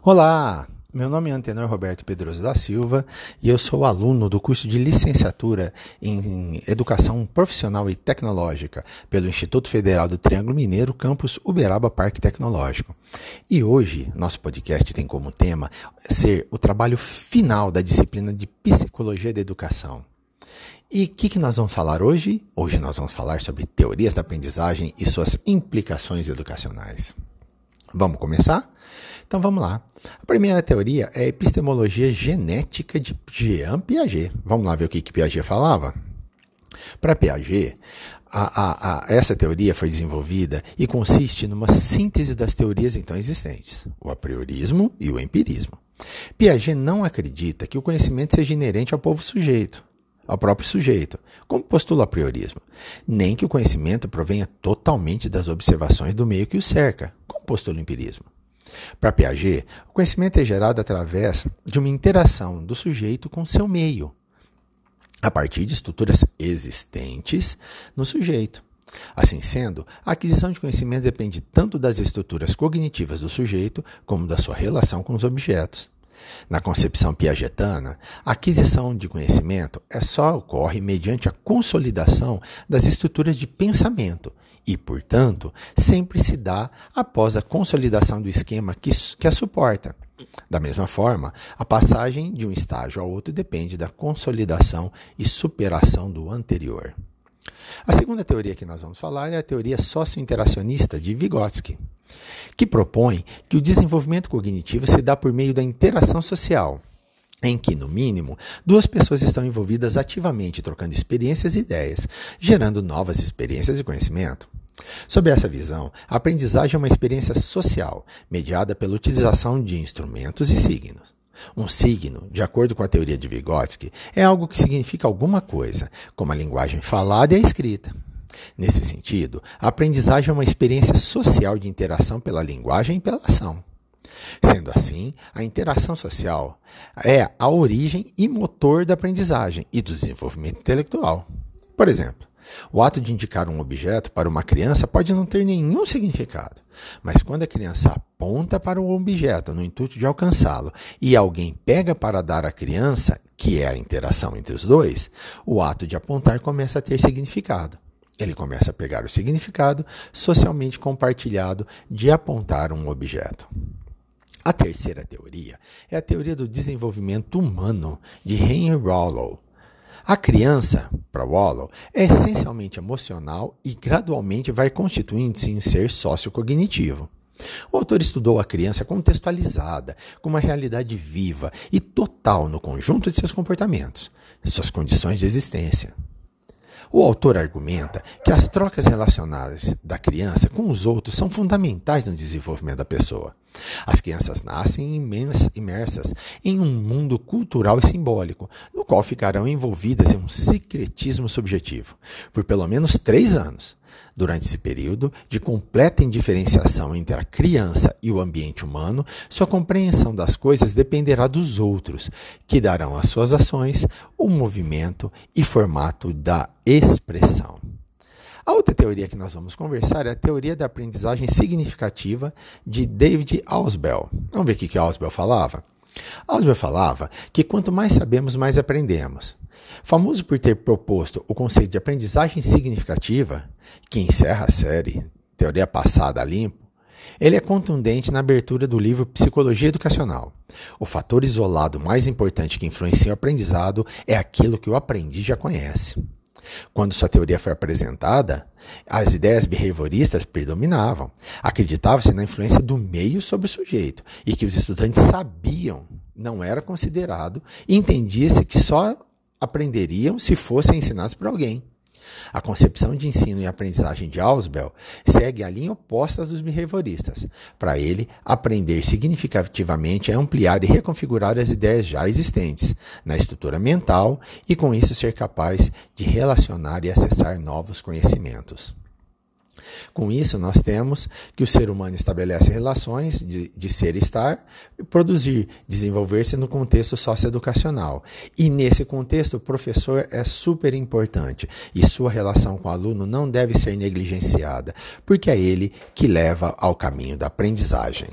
Olá, meu nome é Antenor Roberto Pedroso da Silva e eu sou aluno do curso de licenciatura em Educação Profissional e Tecnológica pelo Instituto Federal do Triângulo Mineiro, campus Uberaba Parque Tecnológico. E hoje, nosso podcast tem como tema ser o trabalho final da disciplina de Psicologia da Educação. E o que, que nós vamos falar hoje? Hoje nós vamos falar sobre teorias da aprendizagem e suas implicações educacionais. Vamos começar? Então vamos lá. A primeira teoria é a epistemologia genética de Jean Piaget. Vamos lá ver o que, que Piaget falava? Para Piaget, a, a, a, essa teoria foi desenvolvida e consiste numa síntese das teorias então existentes, o a priorismo e o empirismo. Piaget não acredita que o conhecimento seja inerente ao povo sujeito, ao próprio sujeito, como postula o priorismo, nem que o conhecimento provenha totalmente das observações do meio que o cerca, como postula o empirismo. Para Piaget, o conhecimento é gerado através de uma interação do sujeito com seu meio, a partir de estruturas existentes no sujeito. Assim sendo, a aquisição de conhecimento depende tanto das estruturas cognitivas do sujeito como da sua relação com os objetos. Na concepção piagetana, a aquisição de conhecimento é só ocorre mediante a consolidação das estruturas de pensamento e, portanto, sempre se dá após a consolidação do esquema que, que a suporta. Da mesma forma, a passagem de um estágio ao outro depende da consolidação e superação do anterior. A segunda teoria que nós vamos falar é a teoria socio-interacionista de Vygotsky, que propõe que o desenvolvimento cognitivo se dá por meio da interação social, em que, no mínimo, duas pessoas estão envolvidas ativamente trocando experiências e ideias, gerando novas experiências e conhecimento. Sob essa visão, a aprendizagem é uma experiência social, mediada pela utilização de instrumentos e signos. Um signo, de acordo com a teoria de Vygotsky, é algo que significa alguma coisa, como a linguagem falada e a escrita. Nesse sentido, a aprendizagem é uma experiência social de interação pela linguagem e pela ação. Sendo assim, a interação social é a origem e motor da aprendizagem e do desenvolvimento intelectual. Por exemplo, o ato de indicar um objeto para uma criança pode não ter nenhum significado, mas quando a criança aponta para o objeto no intuito de alcançá-lo e alguém pega para dar à criança, que é a interação entre os dois, o ato de apontar começa a ter significado. Ele começa a pegar o significado socialmente compartilhado de apontar um objeto. A terceira teoria é a teoria do desenvolvimento humano de Henry Rollo. A criança, para Wallow, é essencialmente emocional e gradualmente vai constituindo-se em ser sociocognitivo. O autor estudou a criança contextualizada, com uma realidade viva e total no conjunto de seus comportamentos, suas condições de existência. O autor argumenta que as trocas relacionais da criança com os outros são fundamentais no desenvolvimento da pessoa. As crianças nascem imersas em um mundo cultural e simbólico, no qual ficarão envolvidas em um secretismo subjetivo por pelo menos três anos. Durante esse período de completa indiferenciação entre a criança e o ambiente humano, sua compreensão das coisas dependerá dos outros, que darão às suas ações o movimento e formato da expressão. A outra teoria que nós vamos conversar é a teoria da aprendizagem significativa de David Ausubel. Vamos ver o que, Ausubel falava? Ausubel falava que quanto mais sabemos, mais aprendemos. Famoso por ter proposto o conceito de aprendizagem significativa, que encerra a série Teoria Passada a Limpo, ele é contundente na abertura do livro Psicologia Educacional. O fator isolado mais importante que influencia o aprendizado é aquilo que o aprendiz já conhece. Quando sua teoria foi apresentada, as ideias behavioristas predominavam. Acreditava-se na influência do meio sobre o sujeito e que os estudantes sabiam, não era considerado, e entendia-se que só aprenderiam se fossem ensinados por alguém. A concepção de ensino e aprendizagem de Ausubel segue a linha oposta dos behavioristas. Para ele, aprender significativamente é ampliar e reconfigurar as ideias já existentes na estrutura mental e, com isso, ser capaz de relacionar e acessar novos conhecimentos. Com isso, nós temos que o ser humano estabelece relações de, de ser e estar, produzir, desenvolver-se no contexto socioeducacional. E nesse contexto, o professor é super importante e sua relação com o aluno não deve ser negligenciada, porque é ele que leva ao caminho da aprendizagem.